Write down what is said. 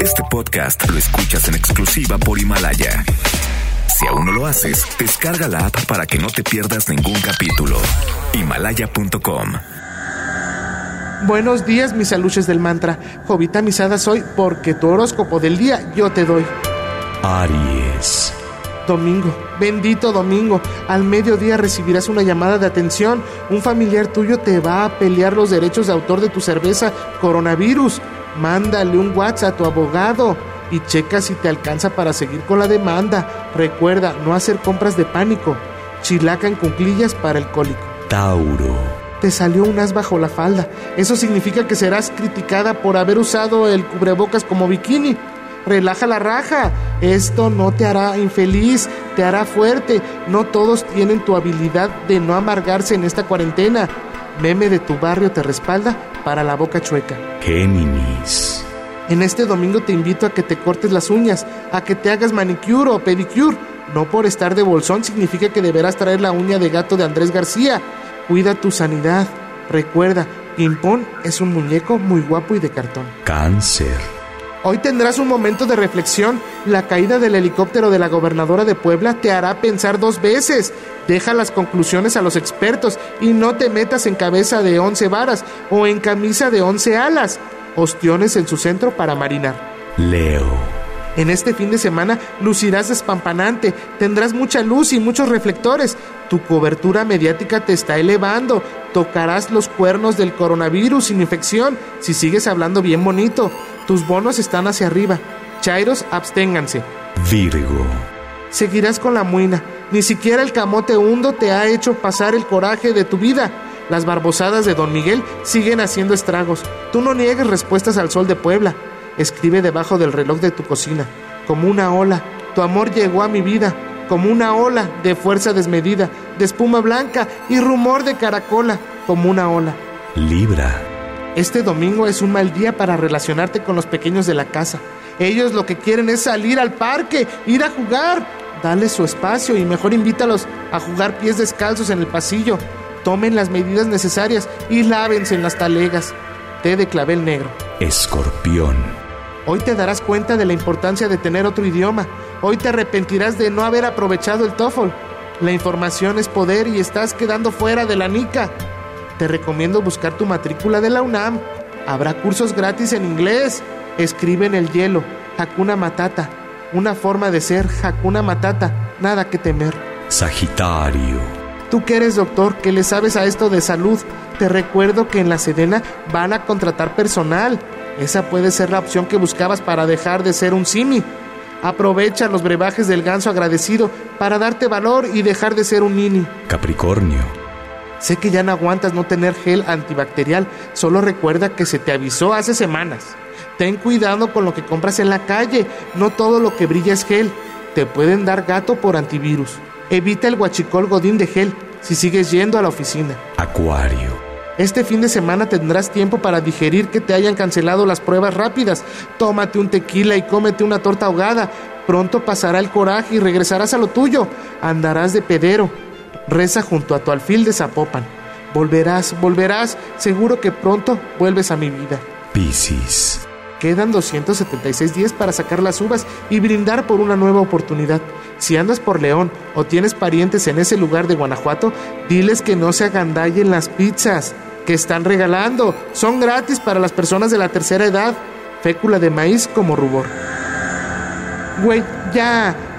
Este podcast lo escuchas en exclusiva por Himalaya. Si aún no lo haces, descarga la app para que no te pierdas ningún capítulo. Himalaya.com. Buenos días, mis aluches del mantra. Jovita misada soy porque tu horóscopo del día yo te doy. Aries. Domingo, bendito domingo, al mediodía recibirás una llamada de atención. Un familiar tuyo te va a pelear los derechos de autor de tu cerveza coronavirus. Mándale un WhatsApp a tu abogado y checa si te alcanza para seguir con la demanda. Recuerda, no hacer compras de pánico. Chilaca en cunclillas para el cólico. Tauro. Te salió un as bajo la falda. Eso significa que serás criticada por haber usado el cubrebocas como bikini. Relaja la raja. Esto no te hará infeliz, te hará fuerte. No todos tienen tu habilidad de no amargarse en esta cuarentena. Meme de tu barrio te respalda para la boca chueca. Géminis. En este domingo te invito a que te cortes las uñas, a que te hagas manicure o pedicure. No por estar de bolsón significa que deberás traer la uña de gato de Andrés García. Cuida tu sanidad. Recuerda, Pimpón es un muñeco muy guapo y de cartón. Cáncer. Hoy tendrás un momento de reflexión. La caída del helicóptero de la gobernadora de Puebla te hará pensar dos veces. Deja las conclusiones a los expertos y no te metas en cabeza de once varas o en camisa de once alas. Ostiones en su centro para marinar. Leo. En este fin de semana lucirás despampanante, tendrás mucha luz y muchos reflectores. Tu cobertura mediática te está elevando. Tocarás los cuernos del coronavirus sin infección si sigues hablando bien bonito. Tus bonos están hacia arriba. Chairos, absténganse. Virgo. Seguirás con la muina. Ni siquiera el camote hundo te ha hecho pasar el coraje de tu vida. Las barbosadas de Don Miguel siguen haciendo estragos. Tú no niegues respuestas al sol de Puebla. Escribe debajo del reloj de tu cocina. Como una ola, tu amor llegó a mi vida. Como una ola de fuerza desmedida, de espuma blanca y rumor de caracola. Como una ola. Libra. Este domingo es un mal día para relacionarte con los pequeños de la casa. Ellos lo que quieren es salir al parque, ir a jugar. Dale su espacio y mejor invítalos a jugar pies descalzos en el pasillo. Tomen las medidas necesarias y lávense en las talegas. Té de clavel negro. Escorpión. Hoy te darás cuenta de la importancia de tener otro idioma. Hoy te arrepentirás de no haber aprovechado el TOEFL. La información es poder y estás quedando fuera de la NICA. Te recomiendo buscar tu matrícula de la UNAM. Habrá cursos gratis en inglés. Escribe en el hielo. Hakuna Matata. Una forma de ser Hakuna Matata. Nada que temer. Sagitario. Tú que eres doctor, que le sabes a esto de salud, te recuerdo que en la Sedena van a contratar personal. Esa puede ser la opción que buscabas para dejar de ser un simi. Aprovecha los brebajes del ganso agradecido para darte valor y dejar de ser un nini. Capricornio. Sé que ya no aguantas no tener gel antibacterial, solo recuerda que se te avisó hace semanas. Ten cuidado con lo que compras en la calle, no todo lo que brilla es gel. Te pueden dar gato por antivirus. Evita el guachicol godín de gel si sigues yendo a la oficina. Acuario. Este fin de semana tendrás tiempo para digerir que te hayan cancelado las pruebas rápidas. Tómate un tequila y cómete una torta ahogada. Pronto pasará el coraje y regresarás a lo tuyo. Andarás de pedero. Reza junto a tu alfil de Zapopan. Volverás, volverás. Seguro que pronto vuelves a mi vida. Piscis. Quedan 276 días para sacar las uvas y brindar por una nueva oportunidad. Si andas por León o tienes parientes en ese lugar de Guanajuato, diles que no se agandallen las pizzas que están regalando. Son gratis para las personas de la tercera edad. Fécula de maíz como rubor. Güey, ya.